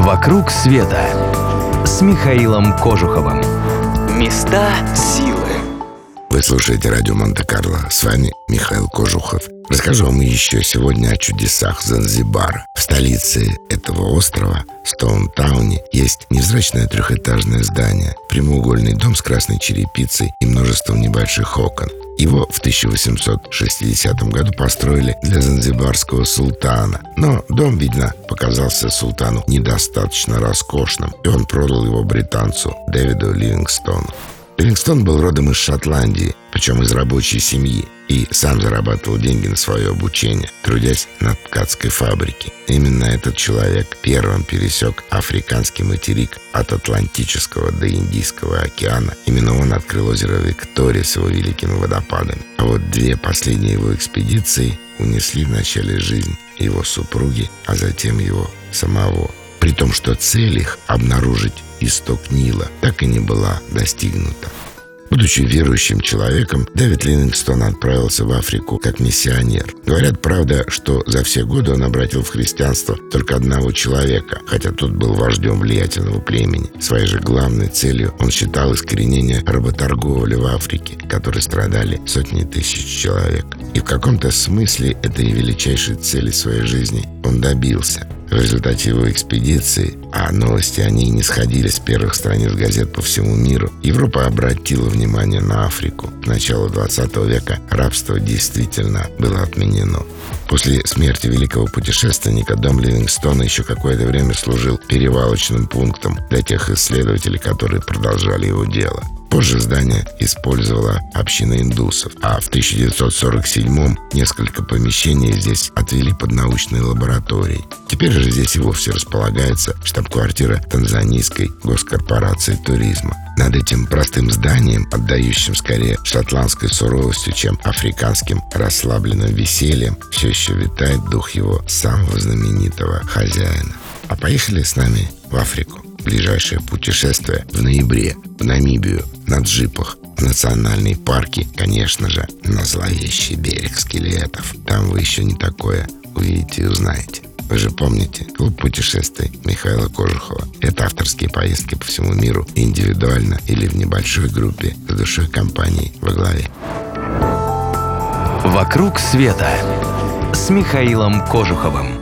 «Вокруг света» с Михаилом Кожуховым. Места силы. Вы слушаете радио Монте-Карло. С вами Михаил Кожухов. Расскажу вам еще сегодня о чудесах Занзибара. В столице этого острова, Стоунтауне, есть невзрачное трехэтажное здание, прямоугольный дом с красной черепицей и множеством небольших окон. Его в 1860 году построили для занзибарского султана. Но дом, видно, показался султану недостаточно роскошным, и он продал его британцу Дэвиду Ливингстону. Ливингстон был родом из Шотландии, причем из рабочей семьи, и сам зарабатывал деньги на свое обучение, трудясь на ткацкой фабрике. Именно этот человек первым пересек африканский материк от Атлантического до Индийского океана. Именно он открыл озеро Виктория с его великими водопадами. А вот две последние его экспедиции унесли в начале жизнь его супруги, а затем его самого. При том, что цель их обнаружить исток Нила так и не была достигнута. Будучи верующим человеком, Дэвид Ливингстон отправился в Африку как миссионер. Говорят, правда, что за все годы он обратил в христианство только одного человека, хотя тот был вождем влиятельного племени. Своей же главной целью он считал искоренение работорговли в Африке, которой страдали сотни тысяч человек. И в каком-то смысле этой величайшей цели своей жизни он добился – в результате его экспедиции, а новости о ней не сходили с первых страниц газет по всему миру, Европа обратила внимание на Африку. К началу 20 века рабство действительно было отменено. После смерти великого путешественника дом Ливингстона еще какое-то время служил перевалочным пунктом для тех исследователей, которые продолжали его дело. Позже здание использовала община индусов, а в 1947-м несколько помещений здесь отвели под научные лаборатории. Теперь же здесь и вовсе располагается штаб-квартира Танзанийской госкорпорации туризма. Над этим простым зданием, отдающим скорее шотландской суровостью, чем африканским расслабленным весельем, все еще витает дух его самого знаменитого хозяина. А поехали с нами в Африку. Ближайшее путешествие в ноябре в Намибию на джипах в национальные парки, конечно же, на зловещий берег скелетов. Там вы еще не такое увидите и узнаете. Вы же помните, клуб путешествий Михаила Кожухова. Это авторские поездки по всему миру, индивидуально или в небольшой группе с душой компании во главе. «Вокруг света» с Михаилом Кожуховым.